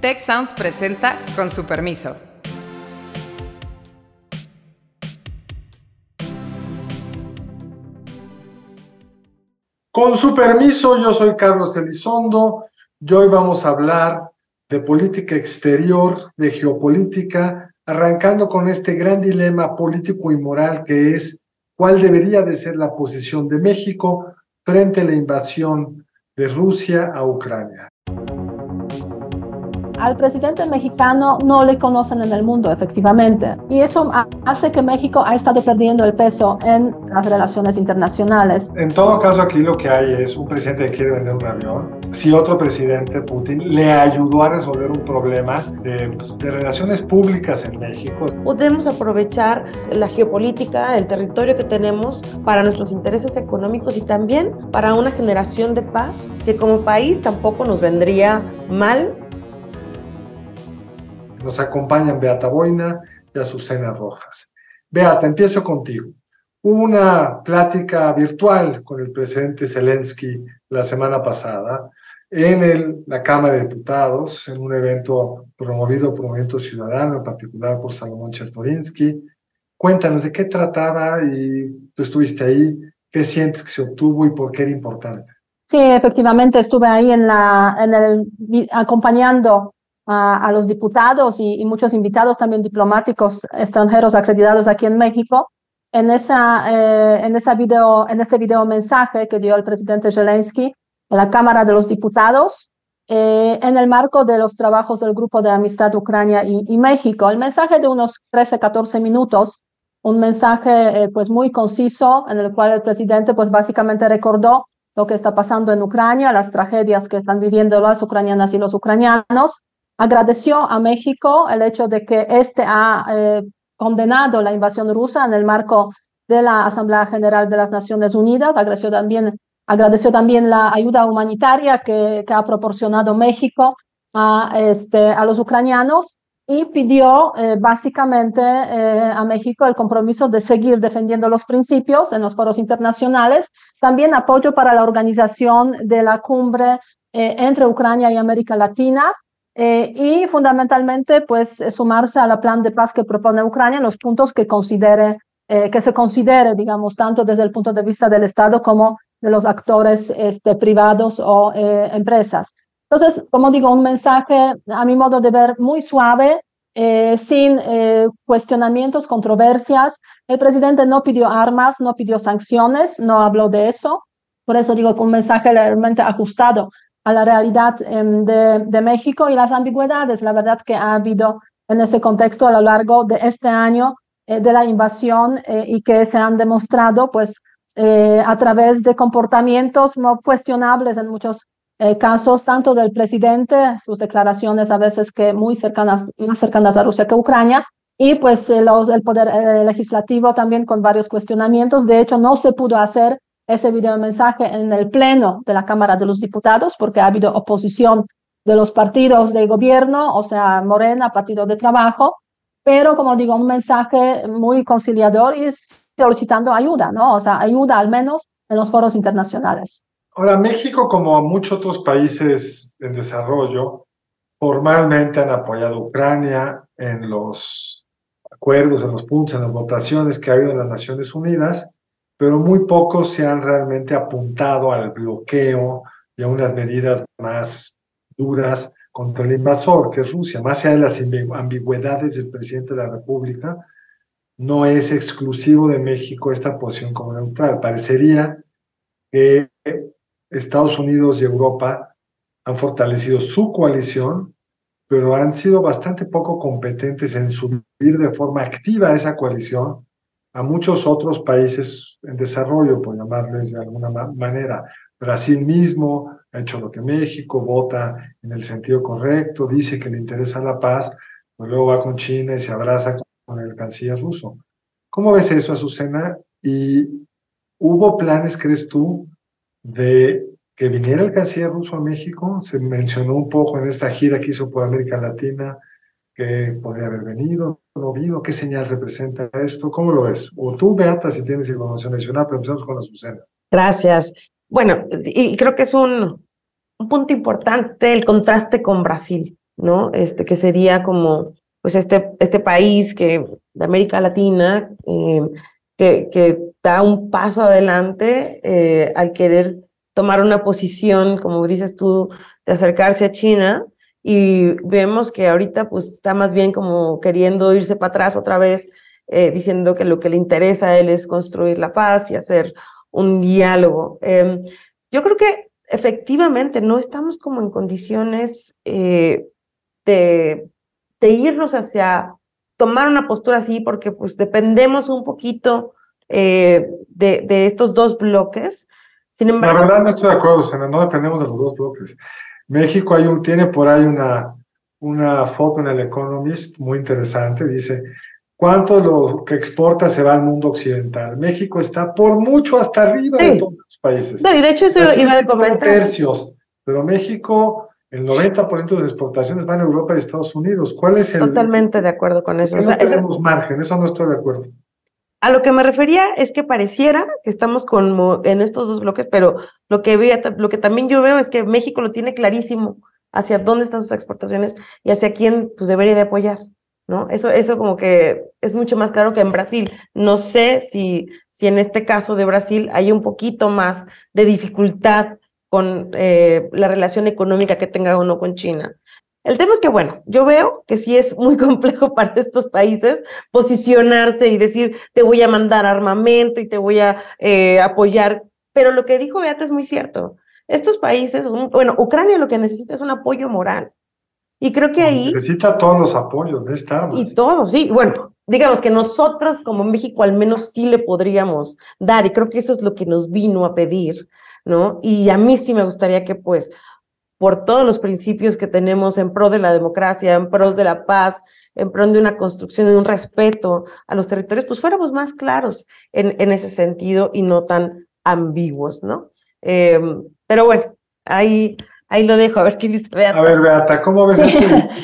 Tech Sounds presenta con su permiso. Con su permiso, yo soy Carlos Elizondo y hoy vamos a hablar de política exterior, de geopolítica, arrancando con este gran dilema político y moral que es cuál debería de ser la posición de México frente a la invasión de Rusia a Ucrania al presidente mexicano no le conocen en el mundo, efectivamente. Y eso hace que México ha estado perdiendo el peso en las relaciones internacionales. En todo caso, aquí lo que hay es un presidente que quiere vender un avión. Si otro presidente, Putin, le ayudó a resolver un problema de, pues, de relaciones públicas en México. Podemos aprovechar la geopolítica, el territorio que tenemos para nuestros intereses económicos y también para una generación de paz que como país tampoco nos vendría mal nos acompañan Beata Boina y Azucena Rojas. Beata, empiezo contigo. Hubo una plática virtual con el presidente Zelensky la semana pasada en la Cámara de Diputados, en un evento promovido por Movimiento Ciudadano, en particular por Salomón Chertorinsky. Cuéntanos de qué trataba y tú estuviste ahí, qué sientes que se obtuvo y por qué era importante. Sí, efectivamente estuve ahí en la, acompañando a, los diputados y, muchos invitados también diplomáticos extranjeros acreditados aquí en México en, esa, eh, en, esa video, en este video mensaje que dio el presidente Zelensky en la Cámara de los Diputados eh, en el marco de los trabajos del Grupo de Amistad Ucrania y, México. El mensaje de unos 13, 14 minutos, un mensaje eh, pues muy conciso en el cual el presidente pues básicamente recordó lo que está pasando en Ucrania, las tragedias que están viviendo las ucranianas y los ucranianos, agradeció a México el hecho de que éste ha eh, condenado la invasión rusa en el marco de la Asamblea General de las Naciones Unidas, agradeció también, agradeció también la ayuda humanitaria que, que ha proporcionado México a, este, a los ucranianos y pidió eh, básicamente eh, a México el compromiso de seguir defendiendo los principios en los foros internacionales, también apoyo para la organización de la cumbre entre Ucrania y América Latina, eh, y fundamentalmente pues sumarse al plan de paz que propone Ucrania en los puntos que considere eh, que se considere digamos tanto desde el punto de vista del Estado como de los actores este, privados o eh, empresas. Entonces, como digo, un mensaje a mi modo de ver muy suave, sin cuestionamientos, controversias. El presidente no pidió armas, no pidió sanciones, no habló de eso. Por eso digo que un mensaje realmente ajustado a la realidad em, de, de, México y las ambigüedades, la verdad que ha habido en ese contexto a lo largo de este año eh, de la invasión eh, y que se han demostrado pues eh, a través de comportamientos no cuestionables en muchos casos, tanto del presidente, sus declaraciones a veces que muy cercanas, más cercanas a Rusia que a Ucrania, y pues los, el poder legislativo también con varios cuestionamientos. De hecho, no se pudo hacer ese mensaje en el Pleno de la Cámara de los Diputados, porque ha habido oposición de los partidos de gobierno, o sea, Morena, Partido de Trabajo, pero como digo, un mensaje muy conciliador y solicitando ayuda, ¿no? O sea, ayuda al menos en los foros internacionales. Ahora, México, como muchos otros países en desarrollo, formalmente han apoyado a Ucrania en los acuerdos, en los puntos, en las votaciones que ha habido en las Naciones Unidas pero muy pocos se han realmente apuntado al bloqueo y a unas medidas más duras contra el invasor, que es Rusia. Más allá de las ambigüedades del presidente de la República, no es exclusivo de México esta posición como neutral. Parecería que Estados Unidos y Europa han fortalecido su coalición, pero han sido bastante poco competentes en subir de forma activa esa coalición a muchos otros países en desarrollo, por llamarles de alguna manera. Brasil mismo ha hecho lo que México, vota en el sentido correcto, dice que le interesa la paz, pues luego va con China y se abraza con el canciller ruso. ¿Cómo ves eso, Azucena? ¿Y hubo planes, crees tú, de que viniera el canciller ruso a México? Se mencionó un poco en esta gira que hizo por América Latina que podría haber venido, no vino, qué señal representa esto, ¿cómo lo ves? O tú, Beata, si tienes información adicional, pero empezamos con la Azucena. Gracias. Bueno, y creo que es un, un punto importante el contraste con Brasil. ¿no? Este, que sería como, pues, este, este país que, de América Latina, eh, que, que, da un paso adelante eh, al querer tomar una posición, como dices tú, de acercarse a China, y vemos que ahorita pues está más bien como queriendo irse para atrás otra vez, eh, diciendo que lo que le interesa a él es construir la paz y hacer un diálogo. Em, yo creo que efectivamente no estamos como en condiciones eh, de, de, irnos hacia tomar una postura así, porque pues dependemos un poquito eh, de, de, estos dos bloques. Sin embargo, la verdad no estoy de acuerdo, Sena, no dependemos de los dos bloques. México hay un, tiene por ahí una, una foto en el Economist muy interesante, dice, ¿cuánto lo que exporta se va al mundo occidental? México está por mucho hasta arriba de todos los países. No, y de hecho eso iba a comentar. tercios, pero México, el 90% de las exportaciones van a Europa y Estados Unidos. ¿Cuál es el...? Totalmente de acuerdo con eso. O sea, no tenemos margen, eso no estoy de acuerdo. A lo que me refería es que pareciera que estamos como en estos dos bloques, pero lo que, lo que también yo veo es que México lo tiene clarísimo hacia dónde están sus exportaciones y hacia quién pues debería de apoyar, ¿no? Eso, eso como que es mucho más claro que en Brasil. No sé si, si en este caso de Brasil hay un poquito más de dificultad con eh, la relación económica que tenga uno con China. El tema es que, bueno, yo veo que sí es muy complejo para estos países posicionarse y decir, te voy a mandar armamento y te voy a eh, apoyar. Pero lo que dijo Beata es muy cierto. Estos países, bueno, Ucrania lo que necesita es un apoyo moral. Y creo que ahí... Necesita todos los apoyos de esta arma. Y todos, sí. Bueno, digamos que nosotros como México al menos sí le podríamos dar. Y creo que eso es lo que nos vino a pedir, ¿no? Y a mí sí me gustaría que pues por todos los principios que tenemos en pro de la democracia, en pro de la paz, en pro de una construcción, de un respeto a los territorios, pues fuéramos más claros en, en ese sentido y no tan ambiguos, ¿no? Em, pero bueno, ahí, ahí lo dejo, a ver qué dice Beata. A ver, Beata, ¿cómo ves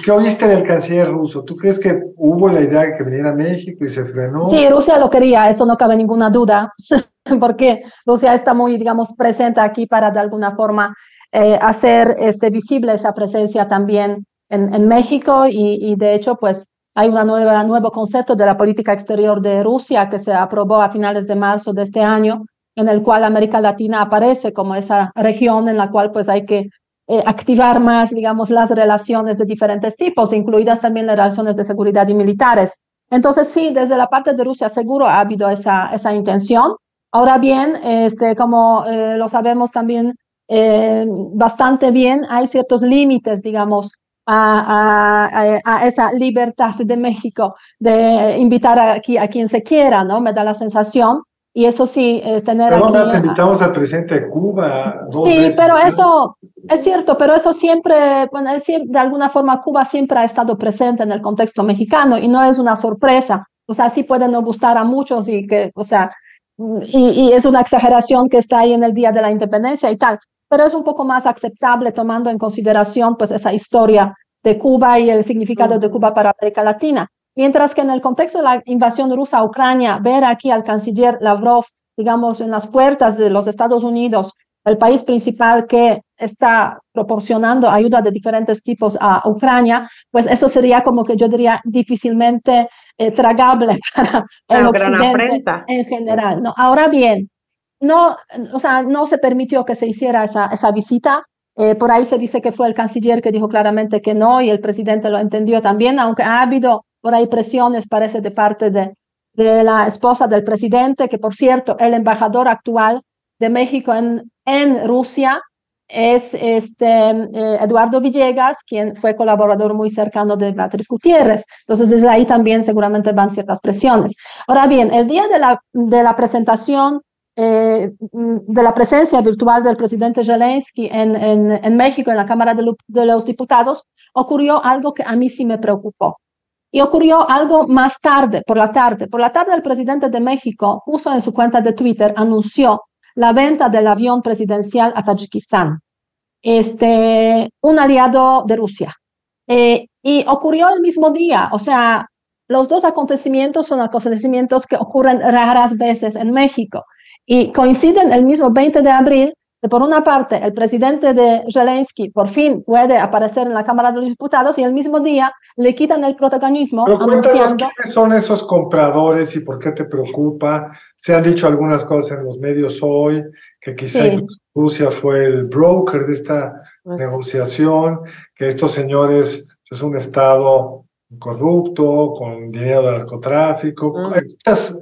¿Qué oíste del canciller ruso? ¿Tú crees que hubo la idea de que viniera a México y se frenó? Sí, Rusia lo quería, eso no cabe ninguna duda, porque Rusia está muy, digamos, presente aquí para de alguna forma eh, hacer este, visible esa presencia también en, en México y, de hecho pues hay un nuevo concepto de la política exterior de Rusia que se aprobó a finales de marzo de este año, en el cual América Latina aparece como esa región en la cual pues hay que eh, activar más, digamos, las relaciones de diferentes tipos, incluidas también las relaciones de seguridad y militares. Entonces, sí, desde la parte de Rusia seguro ha habido esa, esa intención. Ahora bien, este, como eh, lo sabemos también eh, bastante bien, hay ciertos límites, digamos, a, a, a, esa libertad de México de invitar aquí a quien se quiera, ¿no? Me da la sensación. Y eso sí, eh, tener pero aquí... te invitamos al presidente de Cuba. Dos sí, pero eso es cierto, pero eso siempre, bueno, de alguna forma Cuba siempre ha estado presente en el contexto mexicano y no es una sorpresa. O sea, sí puede no gustar a muchos y que, o sea, y, y, es una exageración que está ahí en el Día de la Independencia y tal, pero es un poco más aceptable tomando en consideración pues esa historia de Cuba y el significado de Cuba para América Latina. Mientras que en el contexto de la invasión rusa a Ucrania, ver aquí al canciller Lavrov, digamos, en las puertas de los Estados Unidos, el país principal que está proporcionando ayuda de diferentes tipos a Ucrania, pues eso sería como que yo diría difícilmente eh, tragable para el occidente en general. ¿no? Ahora bien, no, o sea, no se permitió que se hiciera esa, esa visita. Eh, por ahí se dice que fue el canciller que dijo claramente que no y el presidente lo entendió también, aunque ha habido por ahí presiones, parece, de parte de, de la esposa del presidente, que por cierto, el embajador actual de México en, en Rusia es este, eh, Eduardo Villegas, quien fue colaborador muy cercano de Beatriz Gutiérrez. Entonces, desde ahí también seguramente van ciertas presiones. Ahora bien, el día de la, de la presentación eh, de la presencia virtual del presidente Zelensky en, México, en la Cámara de, de, los Diputados, ocurrió algo que a mí sí me preocupó. Y ocurrió algo más tarde, por la tarde. Por la tarde, el presidente de México puso en su cuenta de Twitter, anunció la venta del avión presidencial a Tayikistán, este, un aliado de Rusia. Eh, y ocurrió el mismo día, o sea, los dos acontecimientos son acontecimientos que ocurren raras veces en México y coinciden el mismo 20 de abril por una parte, el presidente de Zelensky por fin puede aparecer en la Cámara de los Diputados y el mismo día le quitan el protagonismo Pero anunciando... quiénes son esos compradores y por qué te preocupa. Se han dicho algunas cosas en los medios hoy, que quizá Rusia fue el broker de esta pues negociación, que estos señores es un Estado corrupto, con dinero de narcotráfico, mm. muchas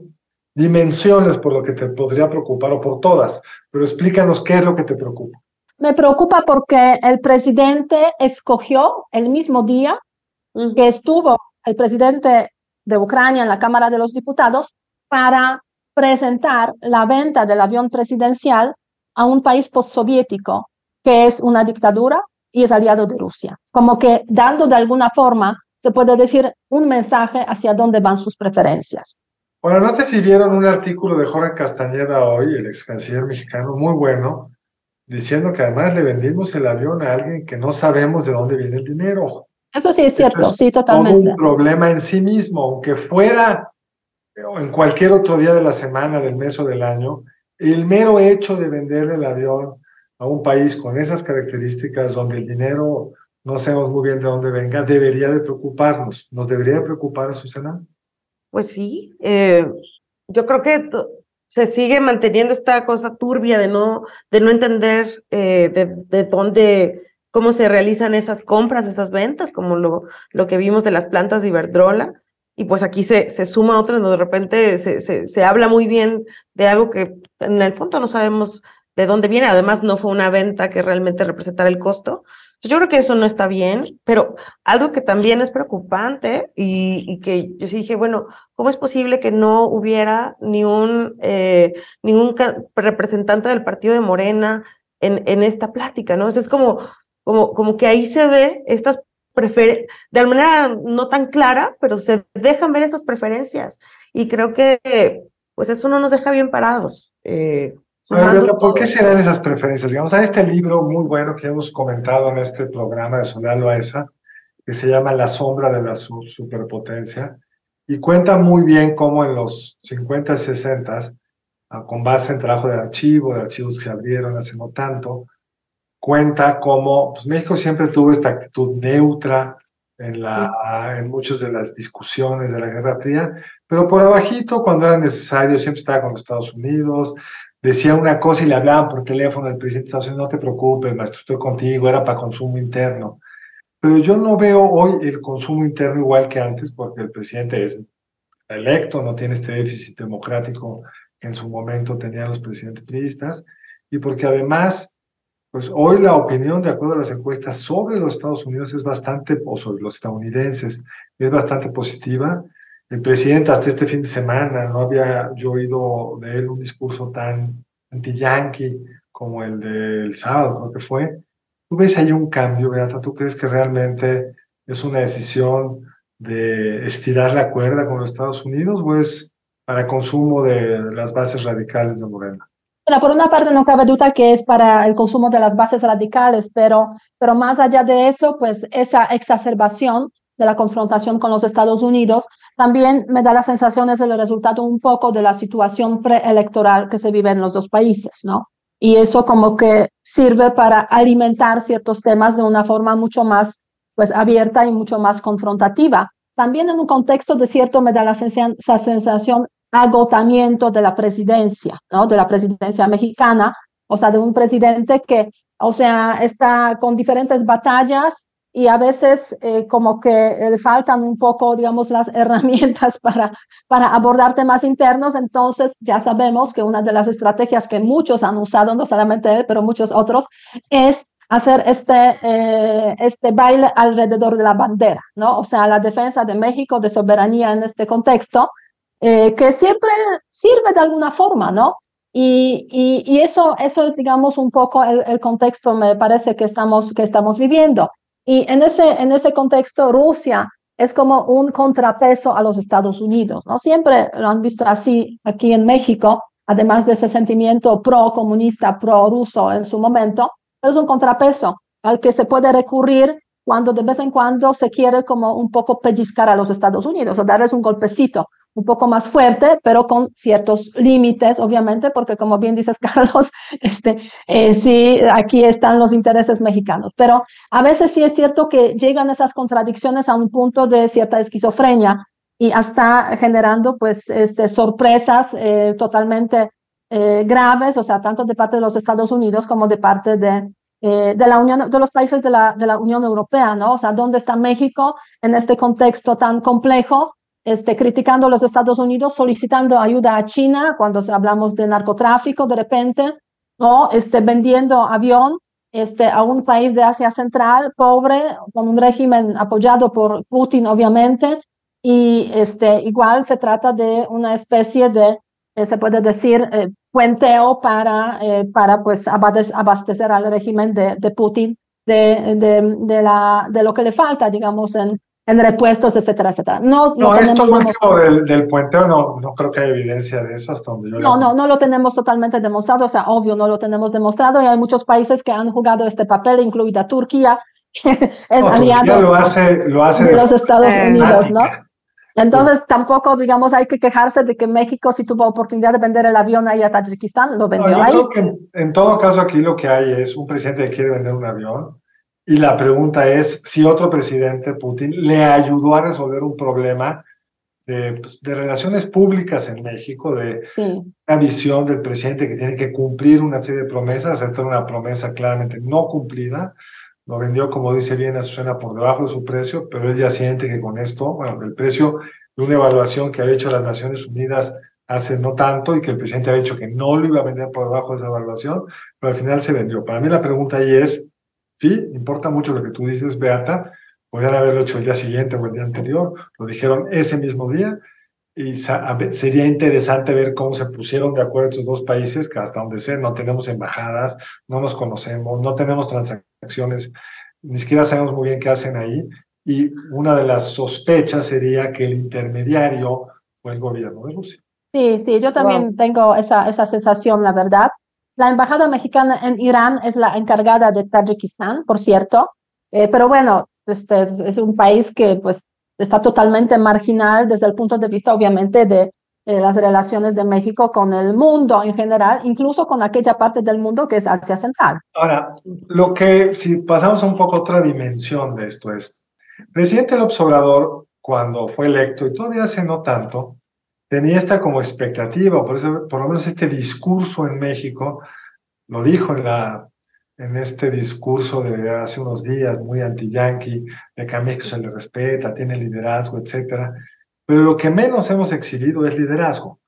dimensiones por lo que te podría preocupar o por todas, pero explícanos qué es lo que te preocupa. Me preocupa porque el presidente escogió el mismo día que estuvo el presidente de Ucrania en la Cámara de los Diputados para presentar la venta del avión presidencial a un país postsoviético que es una dictadura y es aliado de Rusia. Como que dando de alguna forma, se puede decir, un mensaje hacia dónde van sus preferencias. Bueno, no sé si vieron un artículo de Jorge Castañeda hoy, el ex canciller mexicano, muy bueno, diciendo que además le vendimos el avión a alguien que no sabemos de dónde viene el dinero. Eso sí es cierto, sí, totalmente. un problema en sí mismo, aunque fuera en cualquier otro día de la semana, del mes o del año, el mero hecho de venderle el avión a un país con esas características donde el dinero no sabemos muy bien de dónde venga, debería de preocuparnos. ¿Nos debería de preocupar a Susana? Pues sí, eh, yo creo que se sigue manteniendo esta cosa turbia de no, de no entender eh, de, de, dónde, cómo se realizan esas compras, esas ventas, como lo, lo que vimos de las plantas de Iberdrola. Y pues aquí se, se suma otra, donde de repente se, se, se habla muy bien de algo que en el fondo no sabemos de dónde viene. Además, no fue una venta que realmente representara el costo. Yo creo que eso no está bien, pero algo que también es preocupante y, que yo sí dije, bueno, ¿cómo es posible que no hubiera ni un, eh, ningún representante del partido de Morena en, en esta plática, ¿no? es como, como, como que ahí se ve estas preferencias, de alguna manera no tan clara, pero se dejan ver estas preferencias y creo que pues eso no nos deja bien parados. Eh, ¿por qué se dan esas preferencias? Digamos, hay este libro muy bueno que hemos comentado en este programa de Soledad Loaesa, que se llama La sombra de la superpotencia, y cuenta muy bien cómo en los 50 y 60, ah, con base en trabajo de archivo, de archivos que se abrieron hace no tanto, cuenta cómo pues, México siempre tuvo esta actitud neutra en, la, en muchas de las discusiones de la Guerra Fría, pero por abajito, cuando era necesario, siempre estaba con los Estados Unidos, decía una cosa y le hablaban por teléfono al presidente de Estados Unidos, no te preocupes, maestro, estoy contigo, era para consumo interno. Pero yo no veo hoy el consumo interno igual que antes, porque el presidente es electo, no tiene este déficit democrático que en su momento tenían los presidentes priistas, y porque además, pues hoy la opinión, de acuerdo a las encuestas, sobre los Estados Unidos es bastante, o sobre los estadounidenses, es bastante positiva, el presidente hasta este fin de semana no había yo oído de él un discurso tan anti-yankee como el del sábado, creo que fue. ¿Tú ves ahí un cambio, Beata? ¿Tú crees que realmente es una decisión de estirar la cuerda con los Estados Unidos o es para consumo de las bases radicales de Morena? Bueno, por una parte no cabe duda que es para el consumo de las bases radicales, pero, pero más allá de eso, pues esa exacerbación de la confrontación con los Estados Unidos, también me da la sensación es el resultado un poco de la situación preelectoral que se vive en los dos países, ¿no? Y eso como que sirve para alimentar ciertos temas de una forma mucho más pues abierta y mucho más confrontativa. También en un contexto de cierto me da la sensación, agotamiento de la presidencia, ¿no? De la presidencia mexicana, o sea, de un presidente que, o sea, está con diferentes batallas y a veces eh, como que le faltan un poco, digamos, las herramientas para, para abordar temas internos. Entonces, ya sabemos que una de las estrategias que muchos han usado, no solamente él, pero muchos otros, es hacer este, eh, este baile alrededor de la bandera, ¿no? O sea, la defensa de México, de soberanía en este contexto, eh, que siempre sirve de alguna forma, ¿no? Y, y, y, eso, eso es, digamos, un poco el, el contexto, me parece, que estamos, que estamos viviendo. Y en ese, en ese contexto, Rusia es como un contrapeso a los Estados Unidos, ¿no? Siempre lo han visto así aquí en México, además de ese sentimiento pro-comunista, pro-ruso en su momento, es un contrapeso al que se puede recurrir cuando de vez en cuando se quiere como un poco pellizcar a los Estados Unidos o darles un golpecito, un poco más fuerte, pero con ciertos límites, obviamente, porque como bien dices, Carlos, este, eh, sí, aquí están los intereses mexicanos. Pero a veces sí es cierto que llegan esas contradicciones a un punto de cierta esquizofrenia y hasta generando, pues, este, sorpresas eh, totalmente eh, graves, o sea, tanto de parte de los Estados Unidos como de parte de, de la Unión, de los países de la, de la Unión Europea, ¿no? O sea, ¿dónde está México en este contexto tan complejo? Este, criticando a los Estados Unidos, solicitando ayuda a China cuando hablamos de narcotráfico de repente, o este, vendiendo avión este, a un país de Asia Central pobre, con un régimen apoyado por Putin, obviamente, y este, igual se trata de una especie de, eh, se puede decir, eh, puenteo para, eh, para pues, abastecer al régimen de, Putin de, de, de, de lo que le falta, digamos, en, en repuestos, etcétera, etcétera. No, no esto último del, del, puenteo no, no creo que haya evidencia de eso hasta donde yo No, no, no lo tenemos totalmente demostrado, o sea, obvio, no lo tenemos demostrado y hay muchos países que han jugado este papel, incluida Turquía, que es aliado lo hace, lo hace de los Estados Unidos, ¿no? Entonces, tampoco, digamos, hay que quejarse de que México, si tuvo oportunidad de vender el avión ahí a Tayikistán, lo vendió ahí. Creo que en, en todo caso aquí lo que hay es un presidente que quiere vender un avión, y la pregunta es si otro presidente, Putin, le ayudó a resolver un problema de, pues, de relaciones públicas en México, de una visión del presidente que tiene que cumplir una serie de promesas. Esta era una promesa claramente no cumplida. Lo vendió, como dice bien, a Susana por debajo de su precio, pero él ya siente que con esto, bueno, el precio de una evaluación que había hecho las Naciones Unidas hace no tanto y que el presidente ha dicho que no lo iba a vender por debajo de esa evaluación, pero al final se vendió. Para mí la pregunta ahí es, Sí, importa mucho lo que tú dices, Beata. Podrían haberlo hecho el día siguiente o el día anterior, lo dijeron ese mismo día. Y sería interesante ver cómo se pusieron de acuerdo estos dos países, que hasta donde sé no tenemos embajadas, no nos conocemos, no tenemos transacciones, ni siquiera sabemos muy bien qué hacen ahí. Y una de las sospechas sería que el intermediario fue el gobierno de Rusia. Sí, sí, yo también tengo esa, esa sensación, la verdad. La embajada mexicana en Irán es la encargada de Tayikistán, por cierto, eh, pero bueno, este es un país que pues está totalmente marginal desde el punto de vista, obviamente, de las relaciones de México con el mundo en general, incluso con aquella parte del mundo que es Asia Central. Ahora, lo que, si pasamos un poco otra dimensión de esto es, presidente López Obrador, cuando fue electo, y todavía hace no tanto, tenía esta como expectativa, por eso por lo menos este discurso en México, lo dijo en, la, en este discurso de hace unos días, muy anti-yankee, de que a México se le respeta, tiene liderazgo, etcétera. Pero lo que menos hemos exhibido es liderazgo,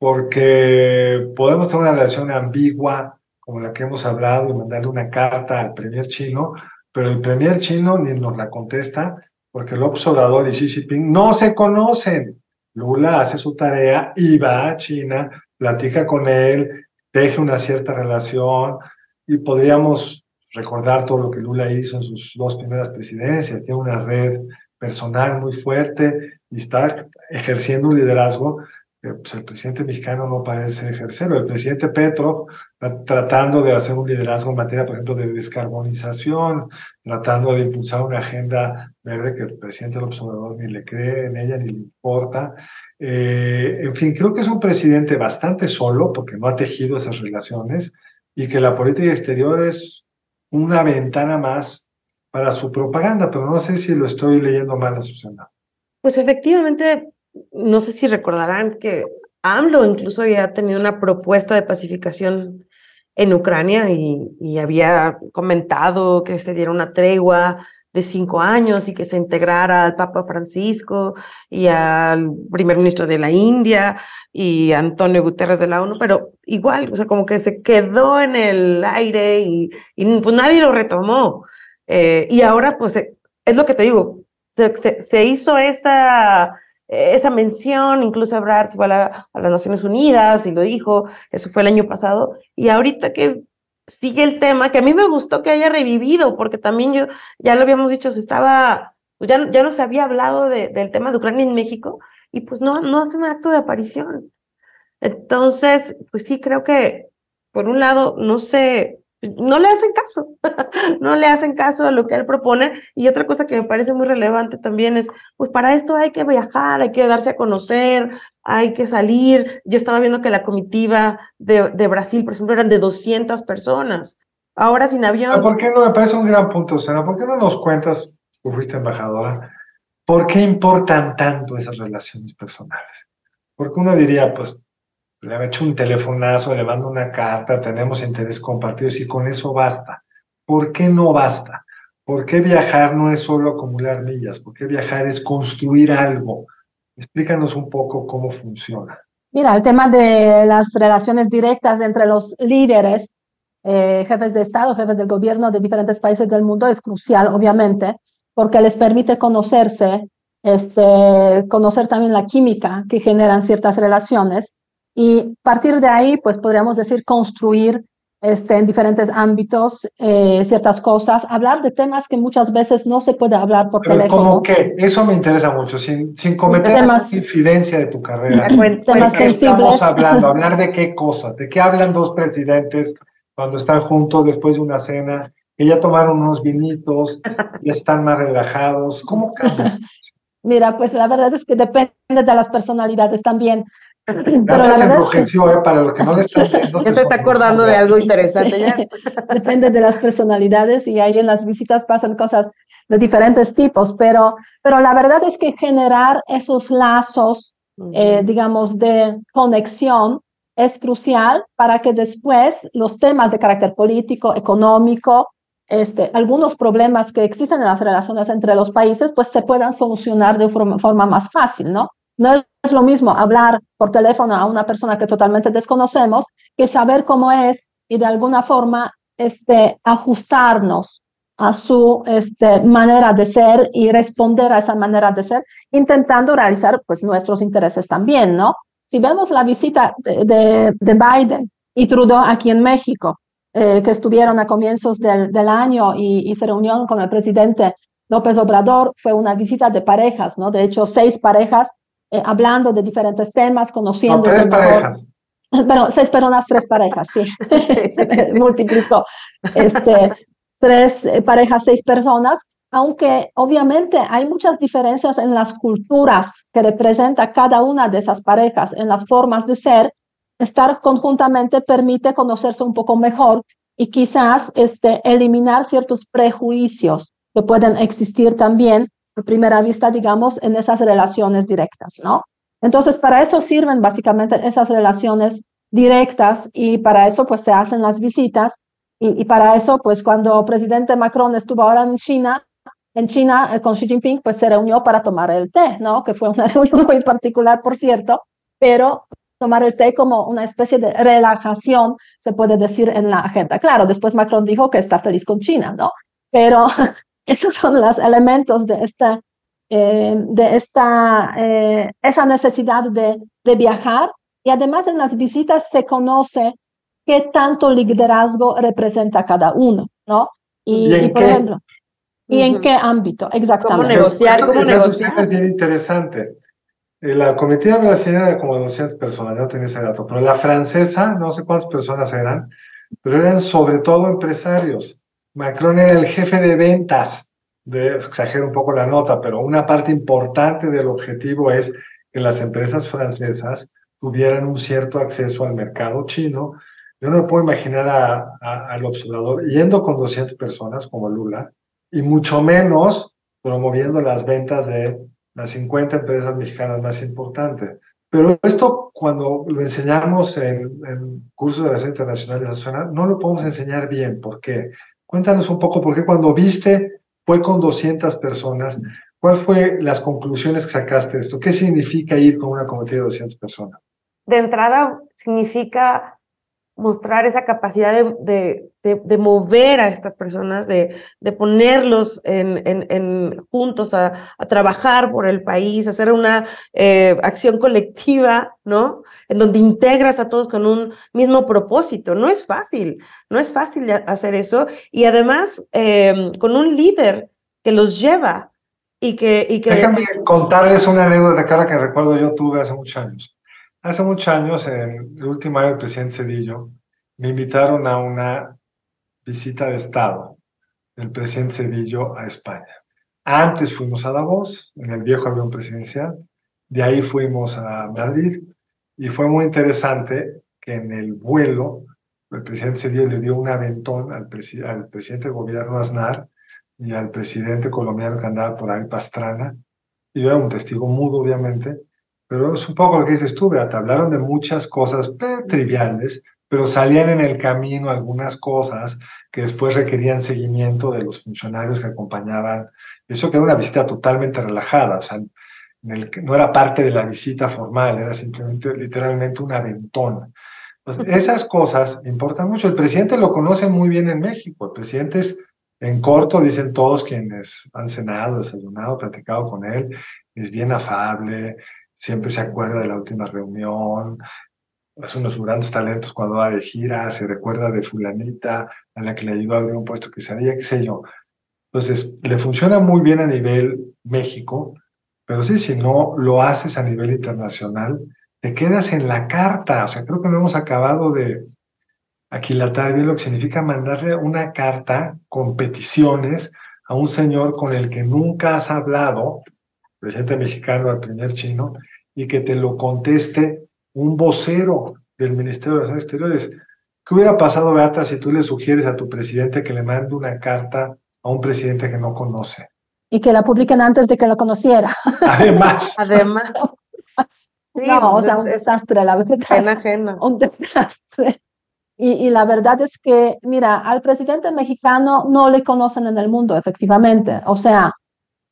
porque podemos tener una relación ambigua, como la que hemos hablado, y mandarle una carta al premier chino, pero el premier chino ni nos la contesta, porque el observador y Xi Jinping no se conocen. Lula hace su tarea y va a China, platica con él, teje una cierta relación y podríamos recordar todo lo que Lula hizo en sus dos primeras presidencias. Tiene una red personal muy fuerte y está ejerciendo un liderazgo pues el presidente mexicano no parece ejercerlo. El presidente Petro está tratando de hacer un liderazgo en materia, por ejemplo, de descarbonización, tratando de impulsar una agenda verde que el presidente López Obrador ni le cree en ella ni le importa. Eh, en fin, creo que es un presidente bastante solo porque no ha tejido esas relaciones y que la política exterior es una ventana más para su propaganda, pero no sé si lo estoy leyendo mal, Susana. Pues efectivamente, no sé si recordarán que AMLO incluso había tenido una propuesta de pacificación en Ucrania y, y, había comentado que se diera una tregua de cinco años y que se integrara al Papa Francisco y al primer ministro de la India y Antonio Guterres de la ONU, pero igual, o sea, como que se quedó en el aire y, y pues nadie lo retomó. Eh, y ahora, pues, es lo que te digo, se, se hizo esa esa mención, incluso Ebrard fue a, a, las Naciones Unidas y lo dijo, eso fue el año pasado, y ahorita que sigue el tema, que a mí me gustó que haya revivido, porque también yo, ya lo habíamos dicho, se estaba, ya, ya no se había hablado de, del tema de Ucrania en México, y pues no, no hace un acto de aparición. Entonces, pues sí, creo que, por un lado, no sé no le hacen caso, no le hacen caso a lo que él propone. Y otra cosa que me parece muy relevante también es, pues para esto hay que viajar, hay que darse a conocer, hay que salir. Yo estaba viendo que la comitiva de, Brasil, por ejemplo, eran de 200 personas. Ahora sin avión. ¿Por qué no? Me parece un gran punto, Sena. ¿Por qué no nos cuentas, tú fuiste embajadora, por qué importan tanto esas relaciones personales? Porque uno diría, pues, le ha hecho un telefonazo, le mando una carta, tenemos interés compartidos y con eso basta. ¿Por qué no basta? ¿Por qué viajar no es solo acumular millas? ¿Por qué viajar es construir algo? Explícanos un poco cómo funciona. Mira, el tema de las relaciones directas entre los líderes, eh, jefes de Estado, jefes del gobierno de diferentes países del mundo es crucial, obviamente, porque les permite conocerse, este, conocer también la química que generan ciertas relaciones y partir de ahí, pues podríamos decir, construir este, en diferentes ámbitos eh, ciertas cosas, hablar de temas que muchas veces no se puede hablar por Pero teléfono. ¿Cómo qué? Eso me interesa mucho, sin, sin cometer Temas- infidencia de tu carrera. Temas ¿De qué sensibles. estamos hablando? ¿Hablar de qué cosa? ¿De qué hablan dos presidentes cuando están juntos después de una cena? Que ya tomaron unos vinitos, ya están más relajados. ¿Cómo cambia? Mira, pues la verdad es que depende de las personalidades también. Pero la se verdad es que enrojeció, ¿eh? Para los que no le están viendo. Ya se está acordando de algo interesante ya. depende de las personalidades y ahí en las visitas pasan cosas de diferentes tipos, pero, pero la verdad es que generar esos lazos, eh, digamos, de conexión es crucial para que después los temas de carácter político, económico, este, algunos problemas que existen en las relaciones entre los países, pues se puedan solucionar de forma, forma más fácil, ¿no? No es lo mismo hablar por teléfono a una persona que totalmente desconocemos que saber cómo es y de alguna forma este, ajustarnos a su este, manera de ser y responder a esa manera de ser, intentando realizar pues, nuestros intereses también, ¿no? Si vemos la visita de, de, de Biden y Trudeau aquí en México, eh, que estuvieron a comienzos del, del año y, y se reunieron con el presidente López Obrador, fue una visita de parejas, ¿no? De hecho, seis parejas eh, hablando de diferentes temas, No, conociéndose tres parejas. Bueno, seis personas, tres parejas, sí. Se multiplicó. Este, tres eh, parejas, seis personas, aunque obviamente hay muchas diferencias en las culturas que representa cada una de esas parejas, en las formas de ser, estar conjuntamente permite conocerse un poco mejor y quizás este, eliminar ciertos prejuicios que pueden existir también primera vista, digamos, en esas relaciones directas, ¿no? Entonces, para eso sirven básicamente esas relaciones directas y para eso pues se hacen las visitas y, y para eso pues cuando presidente Macron estuvo ahora en China, en China eh, con Xi Jinping pues se reunió para tomar el té, ¿no? Que fue una reunión muy particular, por cierto, pero tomar el té como una especie de relajación, se puede decir en la agenda. Claro, después Macron dijo que está feliz con China, ¿no? Pero esos son los elementos de esta, eh, de esta, eh, esa necesidad de, de viajar y además en las visitas se conoce qué tanto liderazgo representa cada uno, ¿no? Y, ¿Y en y, por qué? ejemplo, ¿y en Ujú. qué ámbito? Exactamente. negociar? ¿Cómo negociar? Es bien interesante. Eh, La comitiva brasileña era como 200 personas, no tenía ese dato, pero la francesa, no sé cuántas personas eran, pero eran sobre todo empresarios. Macron era el jefe de ventas, de, exagero un poco la nota, pero una parte importante del objetivo es que las empresas francesas tuvieran un cierto acceso al mercado chino. Yo no me puedo imaginar a- a- al observador yendo con 200 personas como Lula, y mucho menos promoviendo las ventas de las 50 empresas mexicanas más importantes. Pero esto, cuando lo enseñamos en, en cursos de relaciones internacionales, no lo podemos enseñar bien. ¿Por qué? Cuéntanos un poco por qué cuando viste fue con 200 personas. ¿Cuál fue las conclusiones que sacaste de esto? ¿Qué significa ir con una comitiva de 200 personas? de entrada significa mostrar esa capacidad de, de, de- mover a estas personas, de, ponerlos en, en- en juntos a, a trabajar por el país, hacer una eh, acción colectiva, ¿no? En donde integras a todos con un mismo propósito. No es fácil, no es fácil hacer eso. Y además, eh, con un líder que los lleva y que... Y que Déjame contarles una anécdota cara que recuerdo yo tuve hace muchos años. Hace muchos años, en el último año del presidente Cedillo, me invitaron a una visita de Estado del presidente Cedillo a España. Antes fuimos a Davos, en el viejo avión presidencial, de ahí fuimos a Madrid. Y fue muy interesante que en el vuelo el presidente Cedillo le dio un aventón al, presidente del gobierno Aznar y al presidente colombiano que andaba por ahí, Pastrana, y yo era un testigo mudo, obviamente, pero es un poco lo que dices tú, Beata, hablaron de muchas cosas eh, triviales, pero salían en el camino algunas cosas que después requerían seguimiento de los funcionarios que acompañaban. Eso que era una visita totalmente relajada, o sea, no era parte de la visita formal, era simplemente, literalmente un aventón. esas cosas importan mucho. El presidente lo conoce muy bien en México. El presidente es, en corto, dicen todos quienes han cenado, desayunado, platicado con él, es bien afable, siempre se acuerda de la última reunión, es unos grandes talentos cuando va de gira, se recuerda de fulanita a la que le ayudó a abrir un puesto que sabía, qué sé yo. Entonces, le funciona muy bien a nivel México, pero sí, si no lo haces a nivel internacional, te quedas en la carta. O sea, creo que no hemos acabado de aquilatar bien lo que significa mandarle una carta con peticiones a un señor con el que nunca has hablado, presidente mexicano al primer chino, y que te lo conteste un vocero del Ministerio de Relaciones Exteriores. ¿Qué hubiera pasado, Beata, si tú le sugieres a tu presidente que le mande una carta a un presidente que no conoce? Y que la publiquen antes de que lo conociera. Además. Además. no, o sea, un desastre, la verdad. Ajena, Un desastre. Y, y, la verdad es que, mira, al presidente mexicano no le conocen en el mundo, efectivamente. O sea,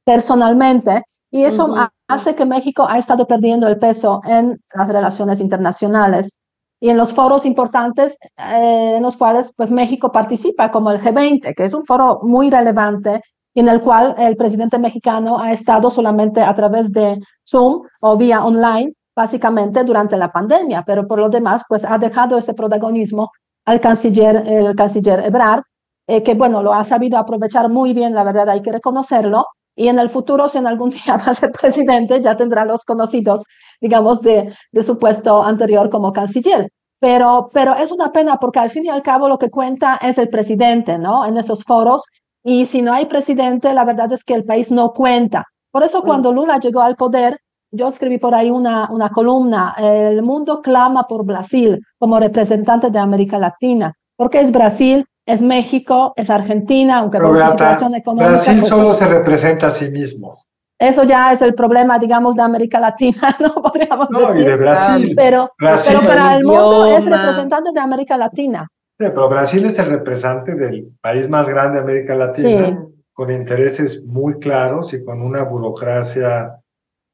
personalmente, y eso hace que México ha estado perdiendo el peso en las relaciones internacionales. Y en los foros importantes eh, en los cuales pues México participa, como el G20, que es un foro muy relevante y en el cual el presidente mexicano ha estado solamente a través de Zoom o vía online, básicamente durante la pandemia, pero por lo demás pues ha dejado ese protagonismo al canciller, el canciller Ebrard, eh, que bueno, lo ha sabido aprovechar muy bien, la verdad hay que reconocerlo, y en el futuro, si en algún día va a ser presidente, ya tendrá los conocidos, digamos, de, de su puesto anterior como canciller. Pero, pero es una pena porque al fin y al cabo lo que cuenta es el presidente, ¿no? En esos foros. Y si no hay presidente, la verdad es que el país no cuenta. Por eso cuando Lula llegó al poder, yo escribí por ahí una, una columna, el mundo clama por Brasil como representante de América Latina, porque es Brasil es México, es Argentina, aunque por su situación económica. Brasil pues solo se representa a sí mismo. Eso ya es el problema, digamos, de América Latina, ¿no? Podríamos no, decir. Y de Brasil. Pero, pero para el mundo es representante de América Latina. Sí, pero Brasil es el representante del país más grande de América Latina, con intereses muy claros y con una burocracia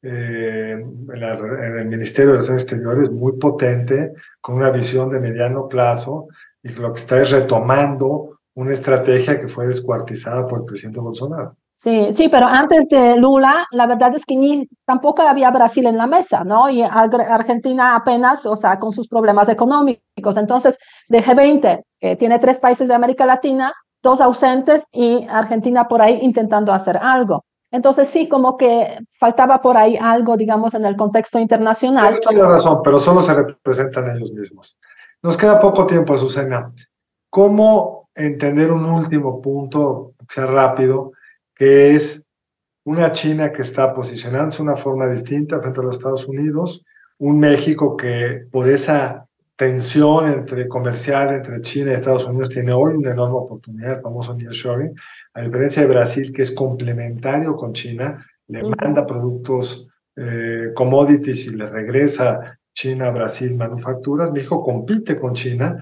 eh, en, en, el Ministerio de Relaciones Exteriores muy potente, con una visión de mediano plazo y lo que está es retomando una estrategia que fue descuartizada por el presidente Bolsonaro. Sí, sí, pero antes de Lula, la verdad es que ni, tampoco había Brasil en la mesa, ¿no? Y Argentina apenas, o sea, con sus problemas económicos. Entonces, de G20, que tiene tres países de América Latina, dos ausentes y Argentina por ahí intentando hacer algo. Entonces, sí, como que faltaba por ahí algo, digamos, en el contexto internacional. Tiene razón, pero solo se representan ellos mismos. Nos queda poco tiempo, Azucena. ¿Cómo entender un último punto, que sea rápido, que es una China que está posicionándose de una forma distinta frente a los Estados Unidos, un México que por esa tensión entre comercial entre China y Estados Unidos tiene hoy una enorme oportunidad, el famoso nearshoring, a diferencia de Brasil que es complementario con China, le manda productos eh, commodities y le regresa China, Brasil, manufacturas. México compite con China,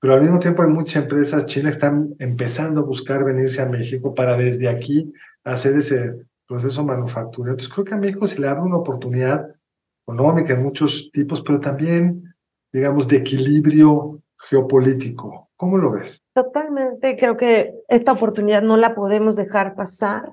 pero al mismo tiempo hay muchas empresas chinas que están empezando a buscar venirse a México para desde aquí hacer ese proceso manufacturero. Entonces creo que a México se le abre una oportunidad económica en muchos tipos, pero también, digamos, de equilibrio geopolítico. ¿Cómo lo ves? Totalmente, creo que esta oportunidad no la podemos dejar pasar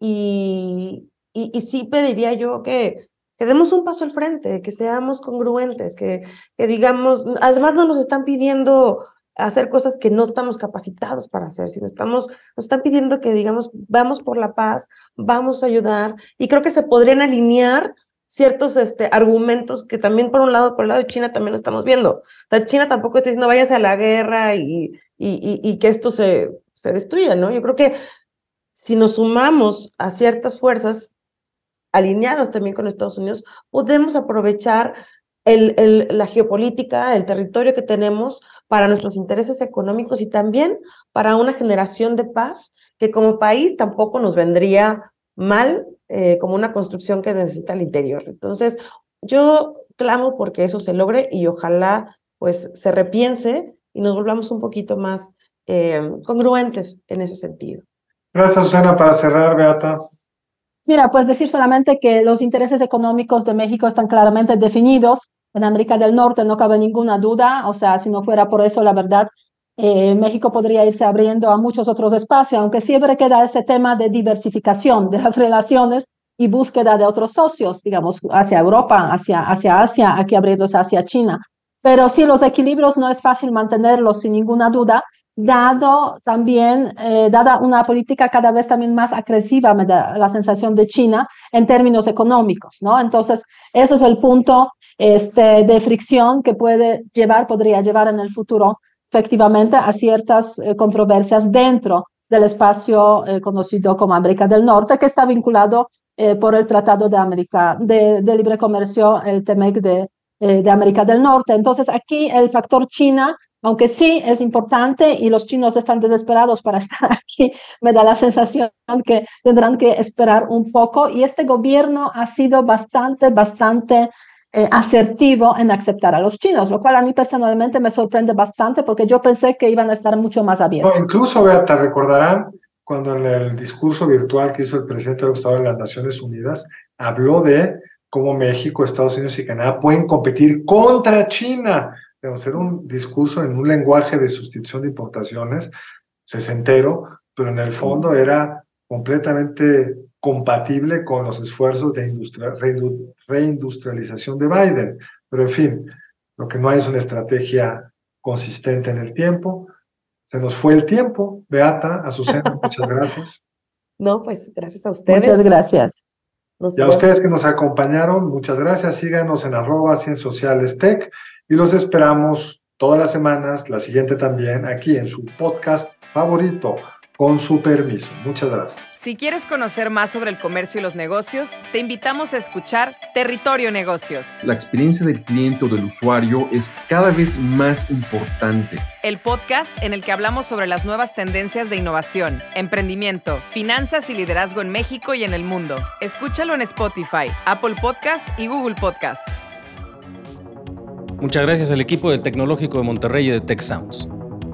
y, y, y sí pediría yo que que demos un paso al frente, que seamos congruentes, que, que digamos, además no nos están pidiendo hacer cosas que no estamos capacitados para hacer, sino estamos, nos están pidiendo que digamos, vamos por la paz, vamos a ayudar, y creo que se podrían alinear ciertos este, argumentos que también por un lado, por el lado de China también lo estamos viendo. O sea, China tampoco está diciendo váyanse a la guerra y, y, y, que esto se, se destruya, ¿no? Yo creo que si nos sumamos a ciertas fuerzas alineadas también con Estados Unidos, podemos aprovechar el, la geopolítica, el territorio que tenemos para nuestros intereses económicos y también para una generación de paz que como país tampoco nos vendría mal eh, como una construcción que necesita el interior. Entonces, yo clamo porque eso se logre y ojalá pues se repiense y nos volvamos un poquito más eh, congruentes en ese sentido. Gracias, Susana. Para cerrar, Beata. Mira, pues decir solamente que los intereses económicos de México están claramente definidos. En América del Norte no cabe ninguna duda, o sea, si no fuera por eso, la verdad, eh, México podría irse abriendo a muchos otros espacios, aunque siempre queda ese tema de diversificación de las relaciones y búsqueda de otros socios, digamos, hacia Europa, hacia, hacia Asia, aquí abriéndose hacia China. Pero sí, los equilibrios no es fácil mantenerlos sin ninguna duda, dado también, eh, dada una política cada vez también más agresiva, me da la sensación de China en términos económicos, ¿no? Entonces, eso es el punto este, de fricción que puede llevar, podría llevar en el futuro efectivamente a ciertas eh, controversias dentro del espacio eh, conocido como América del Norte, que está vinculado por el Tratado de América de, Libre Comercio, el TEMEC de, de América del Norte. Entonces, aquí el factor China aunque sí es importante y los chinos están desesperados para estar aquí, me da la sensación que tendrán que esperar un poco y este gobierno ha sido bastante, bastante eh, asertivo en aceptar a los chinos, lo cual a mí personalmente me sorprende bastante porque yo pensé que iban a estar mucho más abiertos. incluso, te recordarán cuando en el discurso virtual que hizo el presidente de de las Naciones Unidas, habló de cómo México, Estados Unidos y Canadá pueden competir contra China hacer un discurso en un lenguaje de sustitución de importaciones, sesentero, pero en el fondo era completamente compatible con los esfuerzos de reindustrialización de Biden. Pero en fin, lo que no hay es una estrategia consistente en el tiempo. Se nos fue el tiempo. Beata, Azucena, muchas gracias. No, pues gracias a ustedes. Muchas gracias. y a ustedes que nos acompañaron, muchas gracias. Síganos en arroba Ciencias Sociales Tech y los esperamos todas las semanas, la siguiente también, aquí en su podcast favorito, con su permiso. Muchas gracias. Si quieres conocer más sobre el comercio y los negocios, te invitamos a escuchar Territorio Negocios. La experiencia del cliente o del usuario es cada vez más importante. El podcast en el que hablamos sobre las nuevas tendencias de innovación, emprendimiento, finanzas y liderazgo en México y en el mundo. Escúchalo en Spotify, Apple Podcast y Google Podcast. Muchas gracias al equipo del Tecnológico de Monterrey y de Tech Sounds.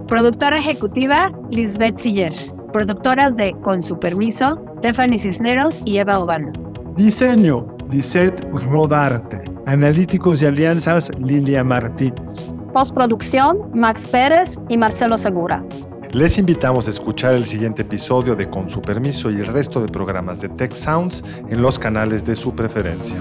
Productora ejecutiva, Lisbeth Siller. Productoras de Con su permiso, Stephanie Cisneros y Eva Obano. Diseño, Lisette Rodarte. Analíticos y alianzas, Lilia Martínez. Postproducción, Max Pérez y Marcelo Segura. Les invitamos a escuchar el siguiente episodio de Con su permiso y el resto de programas de Tech Sounds en los canales de su preferencia.